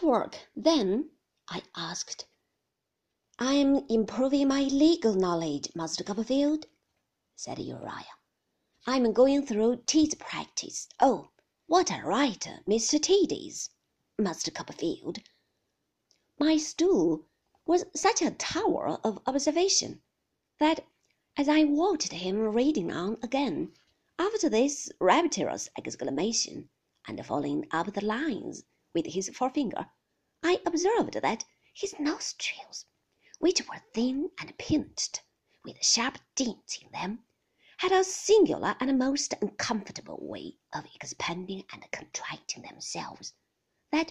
Work, then? I asked. I am improving my legal knowledge, Master Copperfield, said Uriah. I am going through Tidd's practice. Oh, what a writer Mr. Teed is, Master Copperfield! My stool was such a tower of observation that, as I watched him reading on again, after this rapturous exclamation, and following up the lines with his forefinger, I observed that his nostrils which were thin and pinched, with sharp dints in them, had a singular and most uncomfortable way of expanding and contracting themselves, that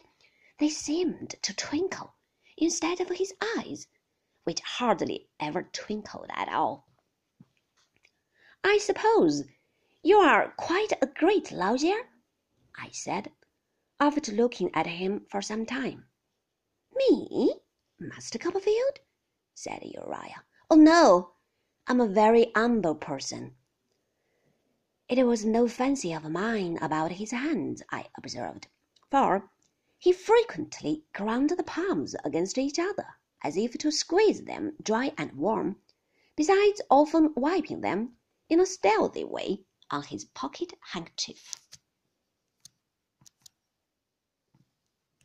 they seemed to twinkle instead of his eyes, which hardly ever twinkled at all. I suppose you are quite a great lawyer? I said, after looking at him for some time. Me, Master Copperfield? said Uriah. Oh, no, I'm a very humble person. It was no fancy of mine about his hands, I observed, for he frequently ground the palms against each other, as if to squeeze them dry and warm, besides often wiping them in a stealthy way on his pocket handkerchief.